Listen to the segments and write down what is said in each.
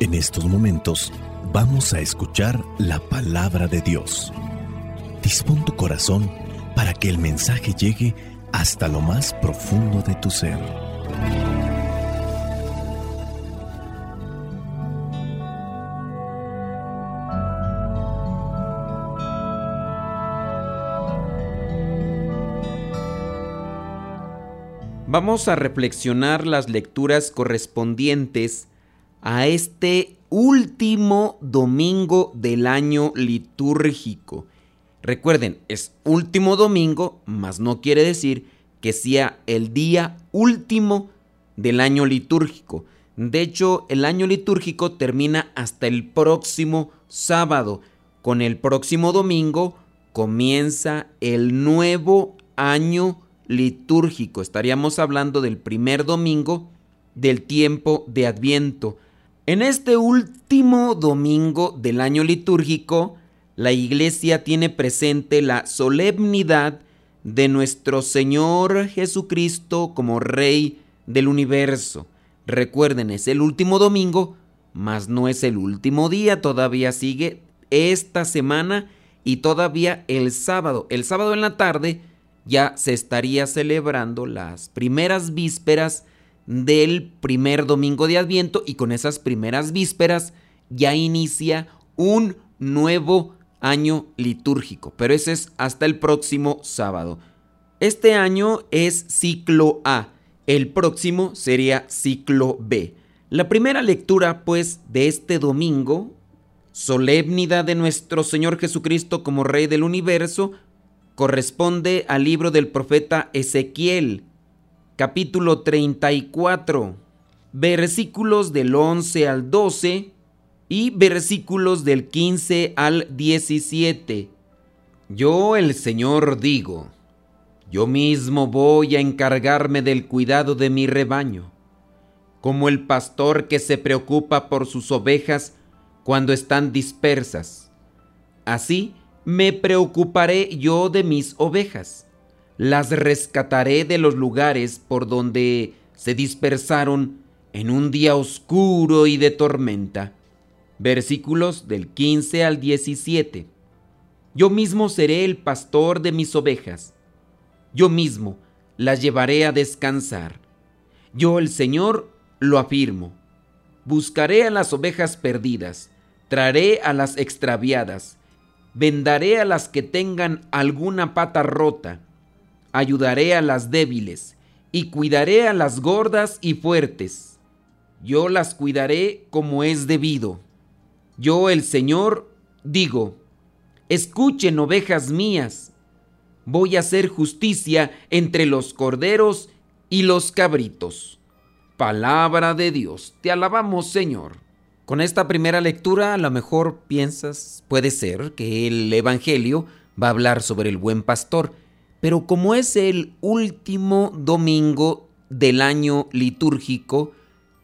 En estos momentos vamos a escuchar la palabra de Dios. Dispón tu corazón para que el mensaje llegue hasta lo más profundo de tu ser. Vamos a reflexionar las lecturas correspondientes a este último domingo del año litúrgico. Recuerden, es último domingo, mas no quiere decir que sea el día último del año litúrgico. De hecho, el año litúrgico termina hasta el próximo sábado. Con el próximo domingo comienza el nuevo año litúrgico. Estaríamos hablando del primer domingo del tiempo de Adviento. En este último domingo del año litúrgico, la iglesia tiene presente la solemnidad de nuestro Señor Jesucristo como Rey del universo. Recuerden, es el último domingo, mas no es el último día, todavía sigue esta semana y todavía el sábado. El sábado en la tarde ya se estaría celebrando las primeras vísperas del primer domingo de Adviento y con esas primeras vísperas ya inicia un nuevo año litúrgico, pero ese es hasta el próximo sábado. Este año es ciclo A, el próximo sería ciclo B. La primera lectura, pues, de este domingo, solemnidad de nuestro Señor Jesucristo como Rey del universo, corresponde al libro del profeta Ezequiel, capítulo 34, versículos del 11 al 12 y versículos del 15 al 17. Yo el Señor digo, yo mismo voy a encargarme del cuidado de mi rebaño, como el pastor que se preocupa por sus ovejas cuando están dispersas. Así me preocuparé yo de mis ovejas las rescataré de los lugares por donde se dispersaron en un día oscuro y de tormenta. Versículos del 15 al 17. Yo mismo seré el pastor de mis ovejas. Yo mismo las llevaré a descansar. Yo el Señor lo afirmo. Buscaré a las ovejas perdidas, traeré a las extraviadas, vendaré a las que tengan alguna pata rota ayudaré a las débiles y cuidaré a las gordas y fuertes. Yo las cuidaré como es debido. Yo el Señor digo, escuchen ovejas mías, voy a hacer justicia entre los corderos y los cabritos. Palabra de Dios, te alabamos Señor. Con esta primera lectura a lo mejor piensas, puede ser, que el Evangelio va a hablar sobre el buen pastor, pero como es el último domingo del año litúrgico,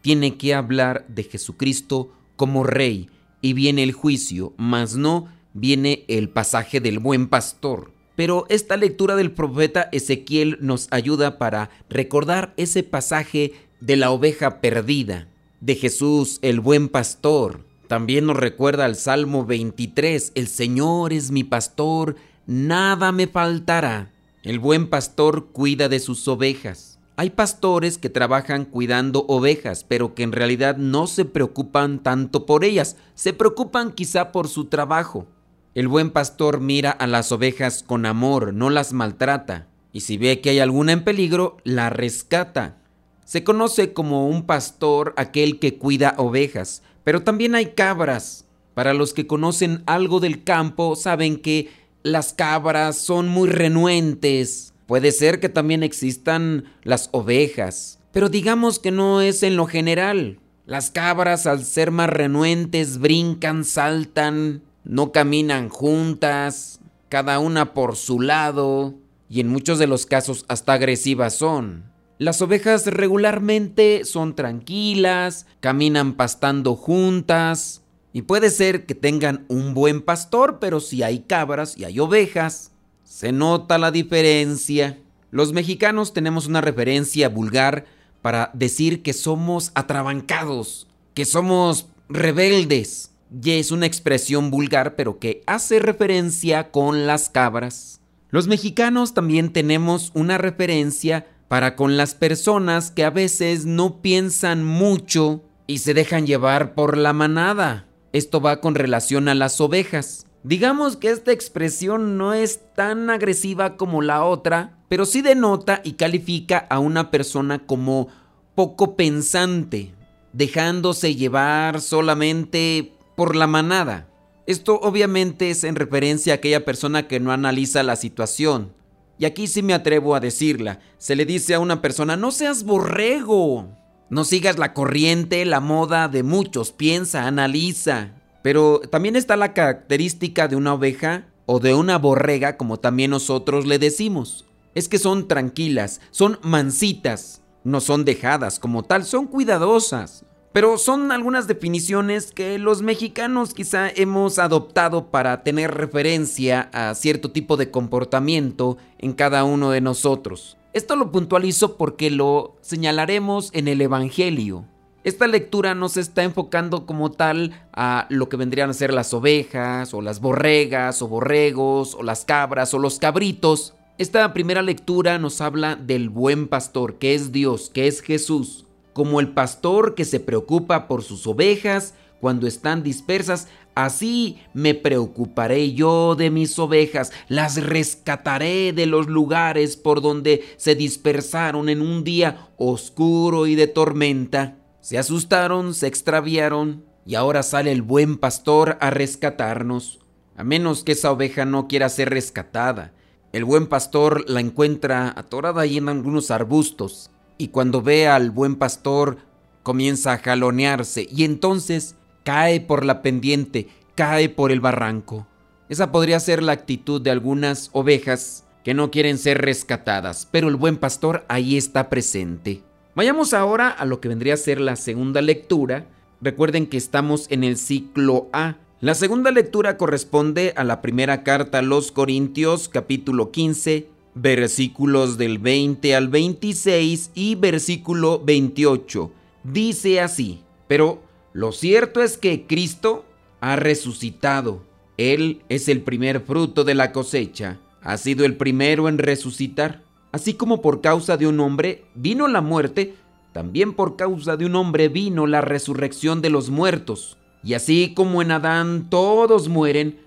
tiene que hablar de Jesucristo como rey y viene el juicio, mas no viene el pasaje del buen pastor. Pero esta lectura del profeta Ezequiel nos ayuda para recordar ese pasaje de la oveja perdida, de Jesús el buen pastor. También nos recuerda al Salmo 23, el Señor es mi pastor, nada me faltará. El buen pastor cuida de sus ovejas. Hay pastores que trabajan cuidando ovejas, pero que en realidad no se preocupan tanto por ellas, se preocupan quizá por su trabajo. El buen pastor mira a las ovejas con amor, no las maltrata, y si ve que hay alguna en peligro, la rescata. Se conoce como un pastor aquel que cuida ovejas, pero también hay cabras. Para los que conocen algo del campo, saben que las cabras son muy renuentes. Puede ser que también existan las ovejas, pero digamos que no es en lo general. Las cabras al ser más renuentes brincan, saltan, no caminan juntas, cada una por su lado, y en muchos de los casos hasta agresivas son. Las ovejas regularmente son tranquilas, caminan pastando juntas, y puede ser que tengan un buen pastor, pero si hay cabras y hay ovejas, se nota la diferencia. Los mexicanos tenemos una referencia vulgar para decir que somos atrabancados, que somos rebeldes. Y es una expresión vulgar, pero que hace referencia con las cabras. Los mexicanos también tenemos una referencia para con las personas que a veces no piensan mucho y se dejan llevar por la manada. Esto va con relación a las ovejas. Digamos que esta expresión no es tan agresiva como la otra, pero sí denota y califica a una persona como poco pensante, dejándose llevar solamente por la manada. Esto obviamente es en referencia a aquella persona que no analiza la situación. Y aquí sí me atrevo a decirla. Se le dice a una persona, no seas borrego. No sigas la corriente, la moda de muchos. Piensa, analiza. Pero también está la característica de una oveja o de una borrega, como también nosotros le decimos. Es que son tranquilas, son mansitas, no son dejadas como tal, son cuidadosas. Pero son algunas definiciones que los mexicanos quizá hemos adoptado para tener referencia a cierto tipo de comportamiento en cada uno de nosotros. Esto lo puntualizo porque lo señalaremos en el Evangelio. Esta lectura no se está enfocando como tal a lo que vendrían a ser las ovejas, o las borregas, o borregos, o las cabras, o los cabritos. Esta primera lectura nos habla del buen pastor, que es Dios, que es Jesús como el pastor que se preocupa por sus ovejas cuando están dispersas, así me preocuparé yo de mis ovejas, las rescataré de los lugares por donde se dispersaron en un día oscuro y de tormenta. Se asustaron, se extraviaron, y ahora sale el buen pastor a rescatarnos, a menos que esa oveja no quiera ser rescatada. El buen pastor la encuentra atorada ahí en algunos arbustos y cuando ve al buen pastor comienza a jalonearse y entonces cae por la pendiente, cae por el barranco. Esa podría ser la actitud de algunas ovejas que no quieren ser rescatadas, pero el buen pastor ahí está presente. Vayamos ahora a lo que vendría a ser la segunda lectura. Recuerden que estamos en el ciclo A. La segunda lectura corresponde a la primera carta a los Corintios capítulo 15 versículos del 20 al 26 y versículo 28. Dice así, pero lo cierto es que Cristo ha resucitado. Él es el primer fruto de la cosecha. Ha sido el primero en resucitar. Así como por causa de un hombre vino la muerte, también por causa de un hombre vino la resurrección de los muertos. Y así como en Adán todos mueren,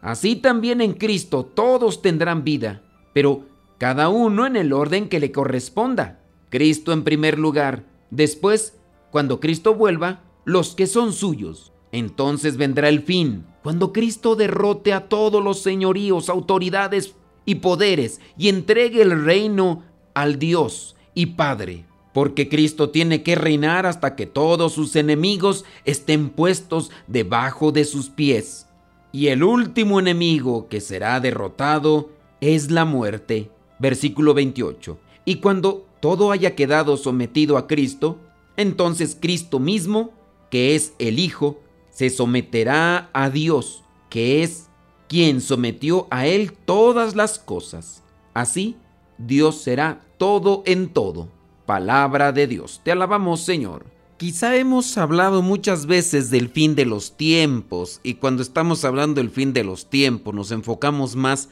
así también en Cristo todos tendrán vida. Pero cada uno en el orden que le corresponda. Cristo en primer lugar, después, cuando Cristo vuelva, los que son suyos. Entonces vendrá el fin, cuando Cristo derrote a todos los señoríos, autoridades y poderes y entregue el reino al Dios y Padre. Porque Cristo tiene que reinar hasta que todos sus enemigos estén puestos debajo de sus pies. Y el último enemigo que será derrotado es la muerte versículo 28. Y cuando todo haya quedado sometido a Cristo, entonces Cristo mismo, que es el Hijo, se someterá a Dios, que es quien sometió a Él todas las cosas. Así, Dios será todo en todo. Palabra de Dios. Te alabamos, Señor. Quizá hemos hablado muchas veces del fin de los tiempos y cuando estamos hablando del fin de los tiempos nos enfocamos más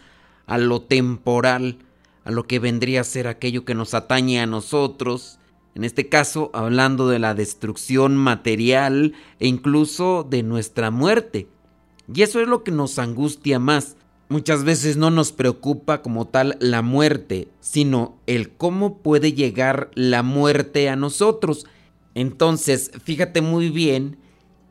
a lo temporal, a lo que vendría a ser aquello que nos atañe a nosotros, en este caso hablando de la destrucción material e incluso de nuestra muerte. Y eso es lo que nos angustia más. Muchas veces no nos preocupa como tal la muerte, sino el cómo puede llegar la muerte a nosotros. Entonces, fíjate muy bien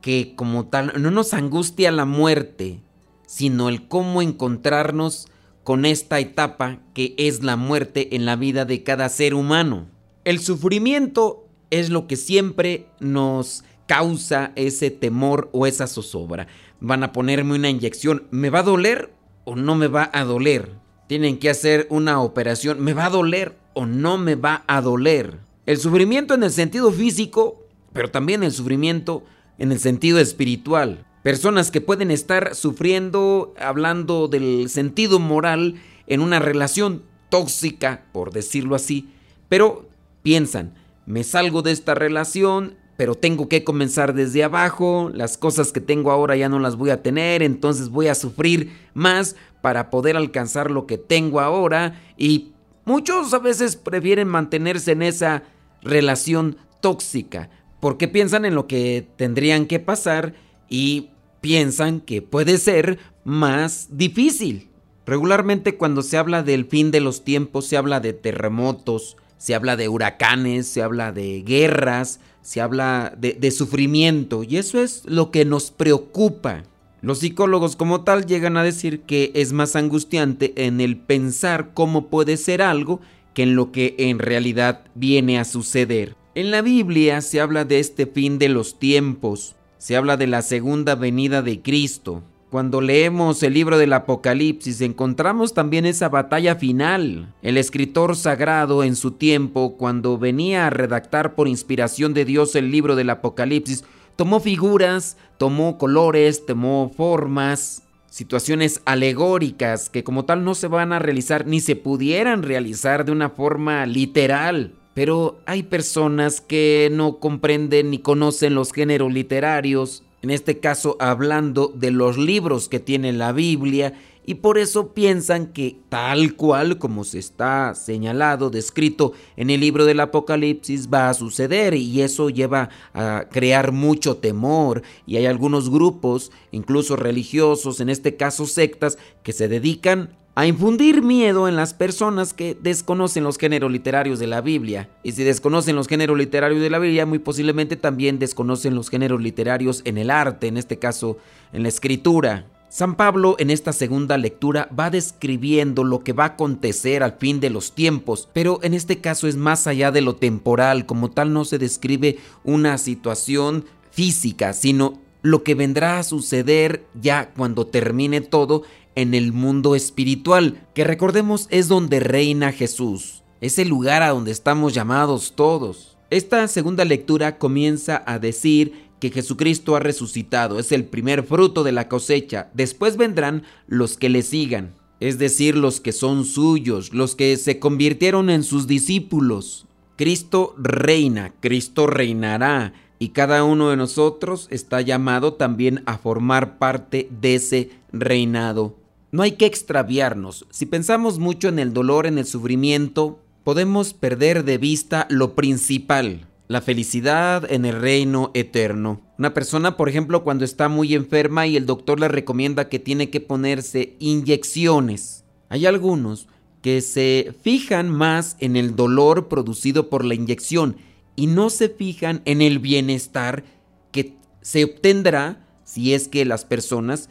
que como tal no nos angustia la muerte, sino el cómo encontrarnos con esta etapa que es la muerte en la vida de cada ser humano. El sufrimiento es lo que siempre nos causa ese temor o esa zozobra. Van a ponerme una inyección, ¿me va a doler o no me va a doler? Tienen que hacer una operación, ¿me va a doler o no me va a doler? El sufrimiento en el sentido físico, pero también el sufrimiento en el sentido espiritual. Personas que pueden estar sufriendo, hablando del sentido moral, en una relación tóxica, por decirlo así, pero piensan, me salgo de esta relación, pero tengo que comenzar desde abajo, las cosas que tengo ahora ya no las voy a tener, entonces voy a sufrir más para poder alcanzar lo que tengo ahora y muchos a veces prefieren mantenerse en esa relación tóxica porque piensan en lo que tendrían que pasar y piensan que puede ser más difícil. Regularmente cuando se habla del fin de los tiempos se habla de terremotos, se habla de huracanes, se habla de guerras, se habla de, sufrimiento y eso es lo que nos preocupa. Los psicólogos como tal llegan a decir que es más angustiante en el pensar cómo puede ser algo que en lo que en realidad viene a suceder. En la Biblia se habla de este fin de los tiempos, se habla de la segunda venida de Cristo, cuando leemos el libro del Apocalipsis encontramos también esa batalla final. El escritor sagrado en su tiempo, cuando venía a redactar por inspiración de Dios el libro del Apocalipsis, tomó figuras, tomó colores, tomó formas, situaciones alegóricas que como tal no se van a realizar ni se pudieran realizar de una forma literal. Pero hay personas que no comprenden ni conocen los géneros literarios en este caso hablando de los libros que tiene la Biblia, y por eso piensan que tal cual como se está señalado, descrito en el libro del Apocalipsis, va a suceder y eso lleva a crear mucho temor. Y hay algunos grupos, incluso religiosos, en este caso sectas, que se dedican a infundir miedo en las personas que desconocen los géneros literarios de la Biblia. Y si desconocen los géneros literarios de la Biblia, muy posiblemente también desconocen los géneros literarios en el arte, en este caso en la escritura. San Pablo en esta segunda lectura va describiendo lo que va a acontecer al fin de los tiempos, pero en este caso es más allá de lo temporal, como tal no se describe una situación física, sino lo que vendrá a suceder ya cuando termine todo en el mundo espiritual, que recordemos es donde reina Jesús, es el lugar a donde estamos llamados todos. Esta segunda lectura comienza a decir que Jesucristo ha resucitado, es el primer fruto de la cosecha, después vendrán los que le sigan, es decir, los que son suyos, los que se convirtieron en sus discípulos. Cristo reina, Cristo reinará, y cada uno de nosotros está llamado también a formar parte de ese reinado. No hay que extraviarnos. Si pensamos mucho en el dolor, en el sufrimiento, podemos perder de vista lo principal, la felicidad en el reino eterno. Una persona, por ejemplo, cuando está muy enferma y el doctor le recomienda que tiene que ponerse inyecciones. Hay algunos que se fijan más en el dolor producido por la inyección y no se fijan en el bienestar que se obtendrá si es que las personas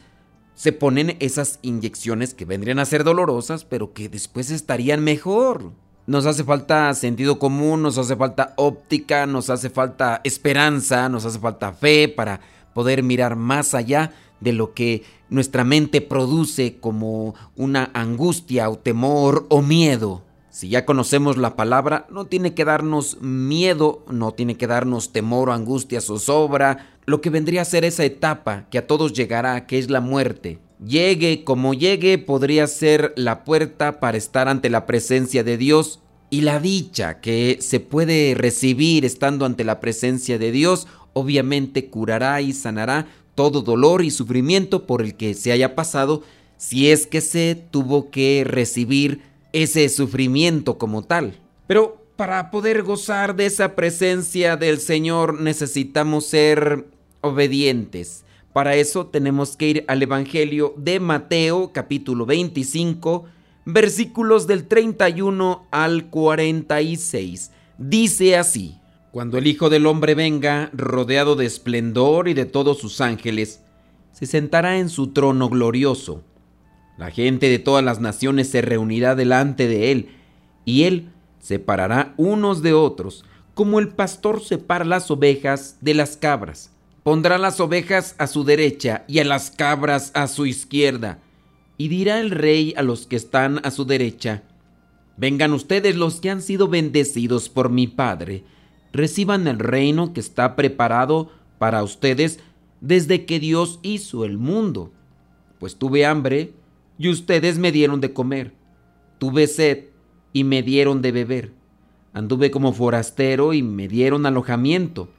se ponen esas inyecciones que vendrían a ser dolorosas, pero que después estarían mejor. Nos hace falta sentido común, nos hace falta óptica, nos hace falta esperanza, nos hace falta fe para poder mirar más allá de lo que nuestra mente produce como una angustia o temor o miedo. Si ya conocemos la palabra, no tiene que darnos miedo, no tiene que darnos temor o angustia zozobra, lo que vendría a ser esa etapa que a todos llegará, que es la muerte. Llegue como llegue, podría ser la puerta para estar ante la presencia de Dios y la dicha que se puede recibir estando ante la presencia de Dios, obviamente curará y sanará todo dolor y sufrimiento por el que se haya pasado si es que se tuvo que recibir ese sufrimiento como tal. Pero para poder gozar de esa presencia del Señor necesitamos ser obedientes. Para eso tenemos que ir al Evangelio de Mateo capítulo 25 versículos del 31 al 46. Dice así, Cuando el Hijo del Hombre venga, rodeado de esplendor y de todos sus ángeles, se sentará en su trono glorioso la gente de todas las naciones se reunirá delante de él, y él separará unos de otros, como el pastor separa las ovejas de las cabras. Pondrá las ovejas a su derecha y a las cabras a su izquierda. Y dirá el rey a los que están a su derecha, Vengan ustedes los que han sido bendecidos por mi Padre, reciban el reino que está preparado para ustedes desde que Dios hizo el mundo. Pues tuve hambre, y ustedes me dieron de comer. Tuve sed y me dieron de beber. Anduve como forastero y me dieron alojamiento.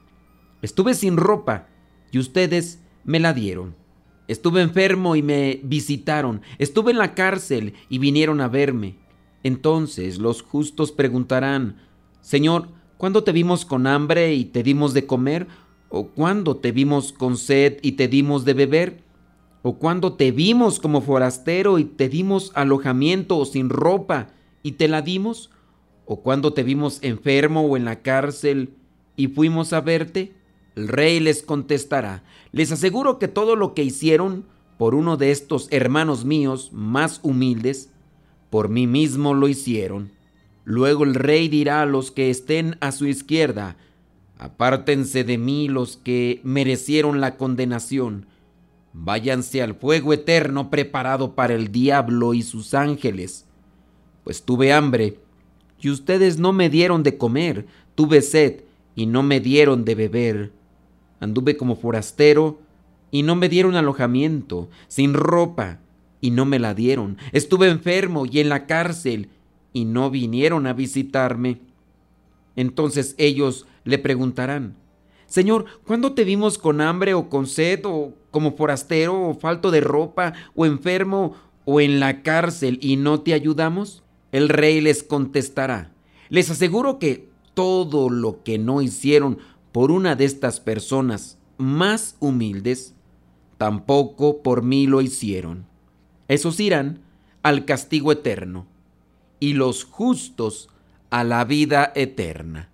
Estuve sin ropa y ustedes me la dieron. Estuve enfermo y me visitaron. Estuve en la cárcel y vinieron a verme. Entonces los justos preguntarán, Señor, ¿cuándo te vimos con hambre y te dimos de comer? ¿O cuándo te vimos con sed y te dimos de beber? ¿O cuándo te vimos como forastero y te dimos alojamiento o sin ropa y te la dimos? ¿O cuándo te vimos enfermo o en la cárcel y fuimos a verte? El rey les contestará, les aseguro que todo lo que hicieron por uno de estos hermanos míos más humildes, por mí mismo lo hicieron. Luego el rey dirá a los que estén a su izquierda, apártense de mí los que merecieron la condenación, váyanse al fuego eterno preparado para el diablo y sus ángeles. Pues tuve hambre, y ustedes no me dieron de comer, tuve sed, y no me dieron de beber Anduve como forastero y no me dieron alojamiento, sin ropa y no me la dieron. Estuve enfermo y en la cárcel y no vinieron a visitarme. Entonces ellos le preguntarán, Señor, ¿cuándo te vimos con hambre o con sed o como forastero o falto de ropa o enfermo o en la cárcel y no te ayudamos? El rey les contestará, les aseguro que todo lo que no hicieron por una de estas personas más humildes, tampoco por mí lo hicieron. Esos irán al castigo eterno y los justos a la vida eterna.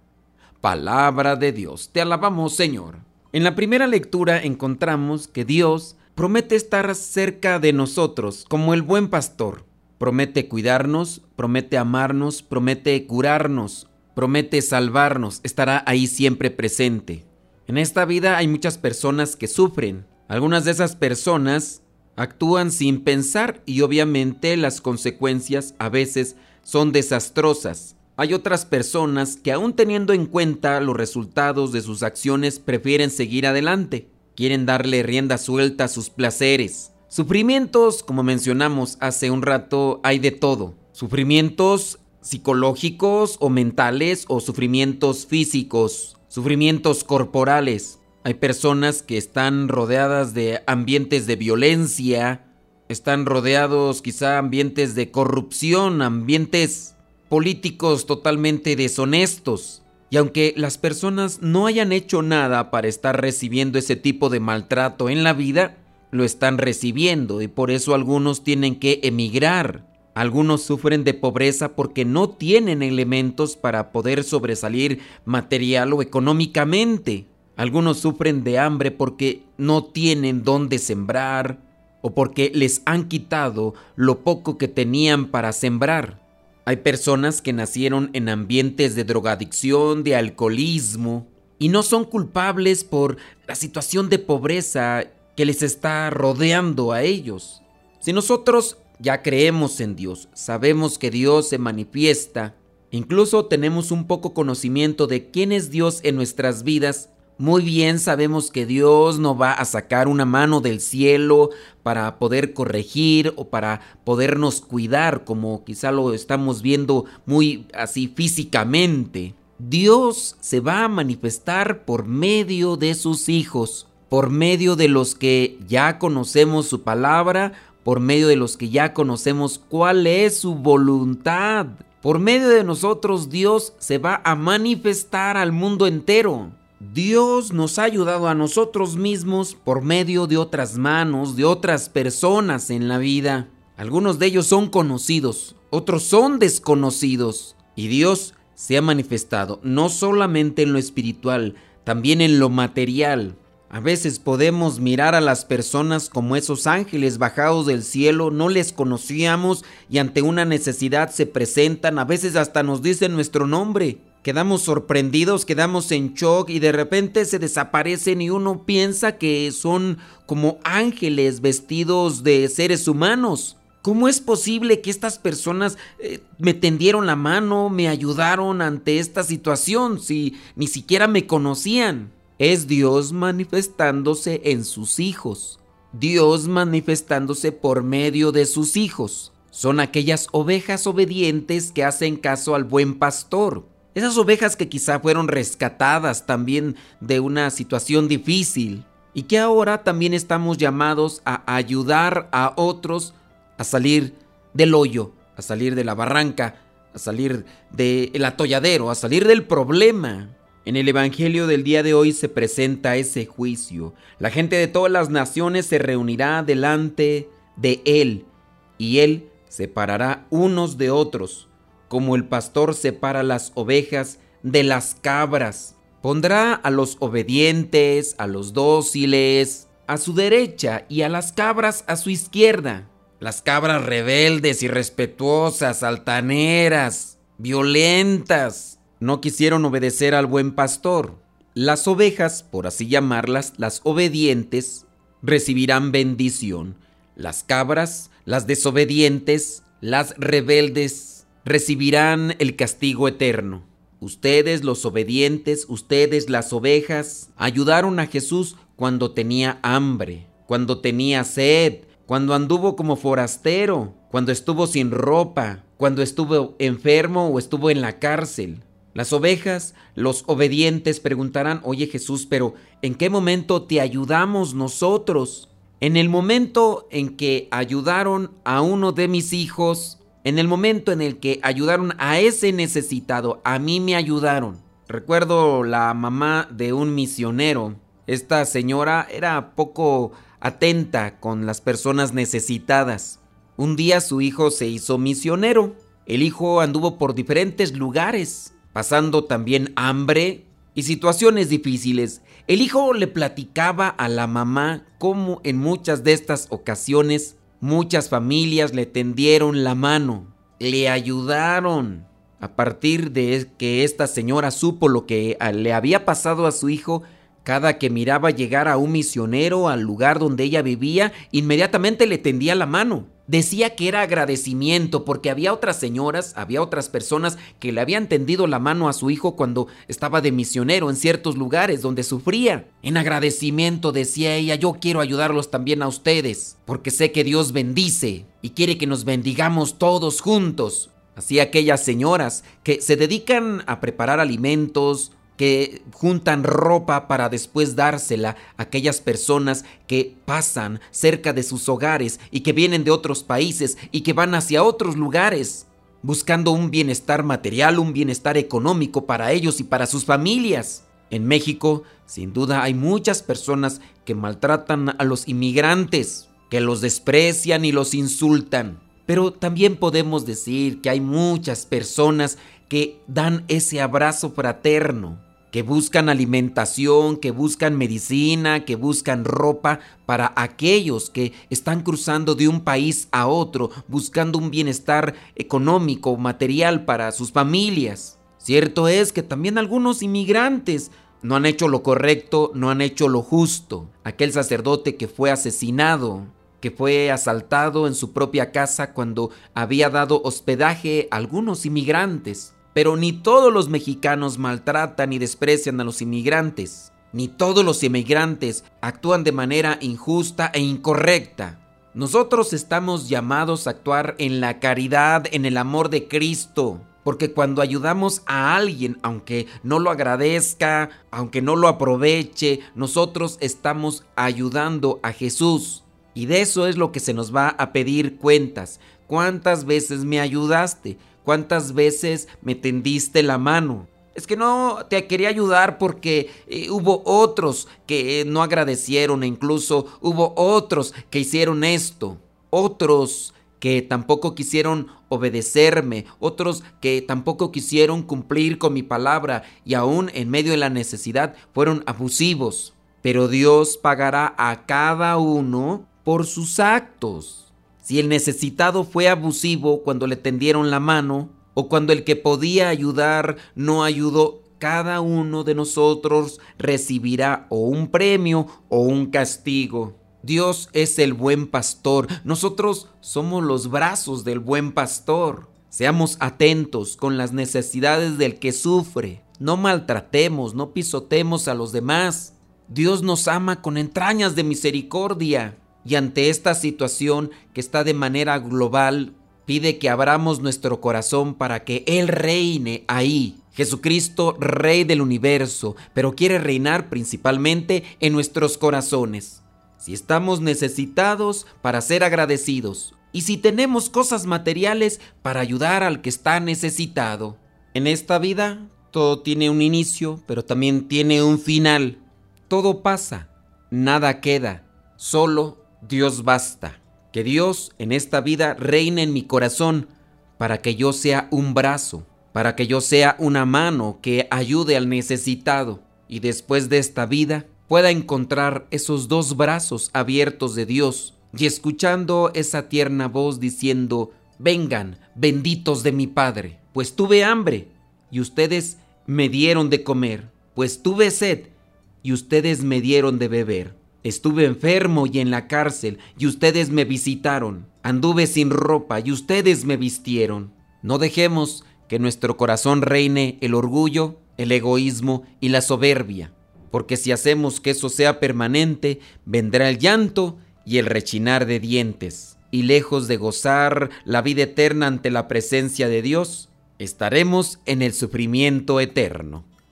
Palabra de Dios, te alabamos Señor. En la primera lectura encontramos que Dios promete estar cerca de nosotros como el buen pastor. Promete cuidarnos, promete amarnos, promete curarnos, promete salvarnos, estará ahí siempre presente. En esta vida hay muchas personas que sufren. Algunas de esas personas actúan sin pensar y obviamente las consecuencias a veces son desastrosas. Hay otras personas que aún teniendo en cuenta los resultados de sus acciones prefieren seguir adelante. Quieren darle rienda suelta a sus placeres. Sufrimientos, como mencionamos hace un rato, hay de todo. Sufrimientos psicológicos o mentales o sufrimientos físicos, sufrimientos corporales. Hay personas que están rodeadas de ambientes de violencia, están rodeados quizá ambientes de corrupción, ambientes políticos totalmente deshonestos. Y aunque las personas no hayan hecho nada para estar recibiendo ese tipo de maltrato en la vida, lo están recibiendo y por eso algunos tienen que emigrar algunos sufren de pobreza porque no tienen elementos para poder sobresalir material o económicamente. Algunos sufren de hambre porque no tienen dónde sembrar o porque les han quitado lo poco que tenían para sembrar. Hay personas que nacieron en ambientes de drogadicción, de alcoholismo, y no son culpables por la situación de pobreza que les está rodeando a ellos. Si nosotros ya creemos en Dios, sabemos que Dios se manifiesta, incluso tenemos un poco conocimiento de quién es Dios en nuestras vidas, muy bien sabemos que Dios no va a sacar una mano del cielo para poder corregir o para podernos cuidar como quizá lo estamos viendo muy así físicamente. Dios se va a manifestar por medio de sus hijos, por medio de los que ya conocemos su palabra por medio de los que ya conocemos cuál es su voluntad. Por medio de nosotros Dios se va a manifestar al mundo entero. Dios nos ha ayudado a nosotros mismos por medio de otras manos, de otras personas en la vida. Algunos de ellos son conocidos, otros son desconocidos. Y Dios se ha manifestado no solamente en lo espiritual, también en lo material. A veces podemos mirar a las personas como esos ángeles bajados del cielo, no les conocíamos y ante una necesidad se presentan, a veces hasta nos dicen nuestro nombre. Quedamos sorprendidos, quedamos en shock y de repente se desaparecen y uno piensa que son como ángeles vestidos de seres humanos. ¿Cómo es posible que estas personas eh, me tendieron la mano, me ayudaron ante esta situación si ni siquiera me conocían? Es Dios manifestándose en sus hijos. Dios manifestándose por medio de sus hijos. Son aquellas ovejas obedientes que hacen caso al buen pastor. Esas ovejas que quizá fueron rescatadas también de una situación difícil y que ahora también estamos llamados a ayudar a otros a salir del hoyo, a salir de la barranca, a salir del atolladero, a salir del problema. En el Evangelio del día de hoy se presenta ese juicio. La gente de todas las naciones se reunirá delante de Él y Él separará unos de otros, como el pastor separa las ovejas de las cabras. Pondrá a los obedientes, a los dóciles, a su derecha y a las cabras a su izquierda. Las cabras rebeldes, irrespetuosas, altaneras, violentas, no quisieron obedecer al buen pastor. Las ovejas, por así llamarlas, las obedientes, recibirán bendición. Las cabras, las desobedientes, las rebeldes, recibirán el castigo eterno. Ustedes, los obedientes, ustedes, las ovejas, ayudaron a Jesús cuando tenía hambre, cuando tenía sed, cuando anduvo como forastero, cuando estuvo sin ropa, cuando estuvo enfermo o estuvo en la cárcel. Las ovejas, los obedientes preguntarán, oye Jesús, pero ¿en qué momento te ayudamos nosotros? En el momento en que ayudaron a uno de mis hijos, en el momento en el que ayudaron a ese necesitado, a mí me ayudaron. Recuerdo la mamá de un misionero. Esta señora era poco atenta con las personas necesitadas. Un día su hijo se hizo misionero. El hijo anduvo por diferentes lugares pasando también hambre y situaciones difíciles. El hijo le platicaba a la mamá cómo en muchas de estas ocasiones muchas familias le tendieron la mano, le ayudaron. A partir de que esta señora supo lo que le había pasado a su hijo, cada que miraba llegar a un misionero al lugar donde ella vivía, inmediatamente le tendía la mano. Decía que era agradecimiento porque había otras señoras, había otras personas que le habían tendido la mano a su hijo cuando estaba de misionero en ciertos lugares donde sufría. En agradecimiento decía ella, yo quiero ayudarlos también a ustedes, porque sé que Dios bendice y quiere que nos bendigamos todos juntos. Así aquellas señoras que se dedican a preparar alimentos, que juntan ropa para después dársela a aquellas personas que pasan cerca de sus hogares y que vienen de otros países y que van hacia otros lugares, buscando un bienestar material, un bienestar económico para ellos y para sus familias. En México, sin duda, hay muchas personas que maltratan a los inmigrantes, que los desprecian y los insultan. Pero también podemos decir que hay muchas personas que dan ese abrazo fraterno, que buscan alimentación, que buscan medicina, que buscan ropa para aquellos que están cruzando de un país a otro, buscando un bienestar económico, material para sus familias. Cierto es que también algunos inmigrantes no han hecho lo correcto, no han hecho lo justo. Aquel sacerdote que fue asesinado, que fue asaltado en su propia casa cuando había dado hospedaje a algunos inmigrantes. Pero ni todos los mexicanos maltratan y desprecian a los inmigrantes, ni todos los inmigrantes actúan de manera injusta e incorrecta. Nosotros estamos llamados a actuar en la caridad, en el amor de Cristo. Porque cuando ayudamos a alguien, aunque no lo agradezca, aunque no lo aproveche, nosotros estamos ayudando a Jesús. Y de eso es lo que se nos va a pedir cuentas. ¿Cuántas veces me ayudaste? ¿Cuántas veces me tendiste la mano? Es que no te quería ayudar porque eh, hubo otros que no agradecieron e incluso hubo otros que hicieron esto. Otros que tampoco quisieron obedecerme, otros que tampoco quisieron cumplir con mi palabra y aún en medio de la necesidad fueron abusivos. Pero Dios pagará a cada uno por sus actos. Si el necesitado fue abusivo cuando le tendieron la mano, o cuando el que podía ayudar no ayudó, cada uno de nosotros recibirá o un premio o un castigo. Dios es el buen pastor, nosotros somos los brazos del buen pastor. Seamos atentos con las necesidades del que sufre. No maltratemos, no pisotemos a los demás. Dios nos ama con entrañas de misericordia. Y ante esta situación que está de manera global, pide que abramos nuestro corazón para que Él reine ahí, Jesucristo, Rey del universo, pero quiere reinar principalmente en nuestros corazones. Si estamos necesitados, para ser agradecidos. Y si tenemos cosas materiales, para ayudar al que está necesitado. En esta vida, todo tiene un inicio, pero también tiene un final. Todo pasa, nada queda, solo Dios basta. Que Dios en esta vida reine en mi corazón para que yo sea un brazo, para que yo sea una mano que ayude al necesitado y después de esta vida pueda encontrar esos dos brazos abiertos de Dios y escuchando esa tierna voz diciendo, vengan, benditos de mi Padre, pues tuve hambre y ustedes me dieron de comer, pues tuve sed y ustedes me dieron de beber. Estuve enfermo y en la cárcel y ustedes me visitaron. Anduve sin ropa y ustedes me vistieron. No dejemos que nuestro corazón reine el orgullo, el egoísmo y la soberbia, porque si hacemos que eso sea permanente, vendrá el llanto y el rechinar de dientes, y lejos de gozar la vida eterna ante la presencia de Dios, estaremos en el sufrimiento eterno.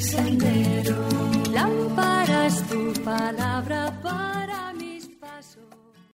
sendero.